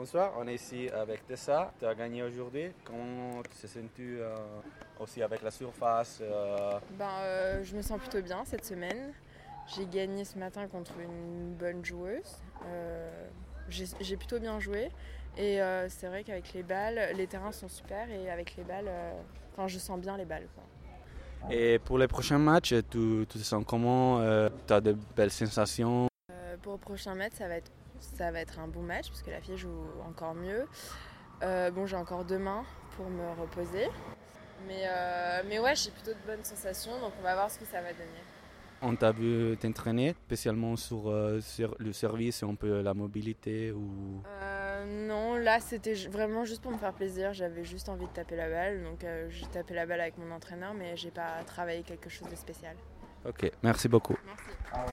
bonsoir, on est ici avec Tessa. Tu as gagné aujourd'hui. Comment te sens-tu euh, aussi avec la surface euh? ben, euh, Je me sens plutôt bien cette semaine. J'ai gagné ce matin contre une bonne joueuse. J'ai plutôt bien joué. Et c'est vrai qu'avec les balles, les terrains sont super et avec les balles, enfin, je sens bien les balles. Et pour les prochains matchs, tu, tu te sens comment Tu as de belles sensations? Pour le prochain match, ça va être ça va être un bon match parce que la fille joue encore mieux. Euh, bon, j'ai encore deux mains pour me reposer. Mais, euh, mais ouais, j'ai plutôt de bonnes sensations, donc on va voir ce que ça va donner. On t'a vu t'entraîner spécialement sur, euh, le service et un peu la mobilité ou... non, là c'était vraiment juste pour me faire plaisir. J'avais juste envie de taper la balle, donc j'ai tapé la balle avec mon entraîneur, mais j'ai pas travaillé quelque chose de spécial. Ok, merci beaucoup. Merci.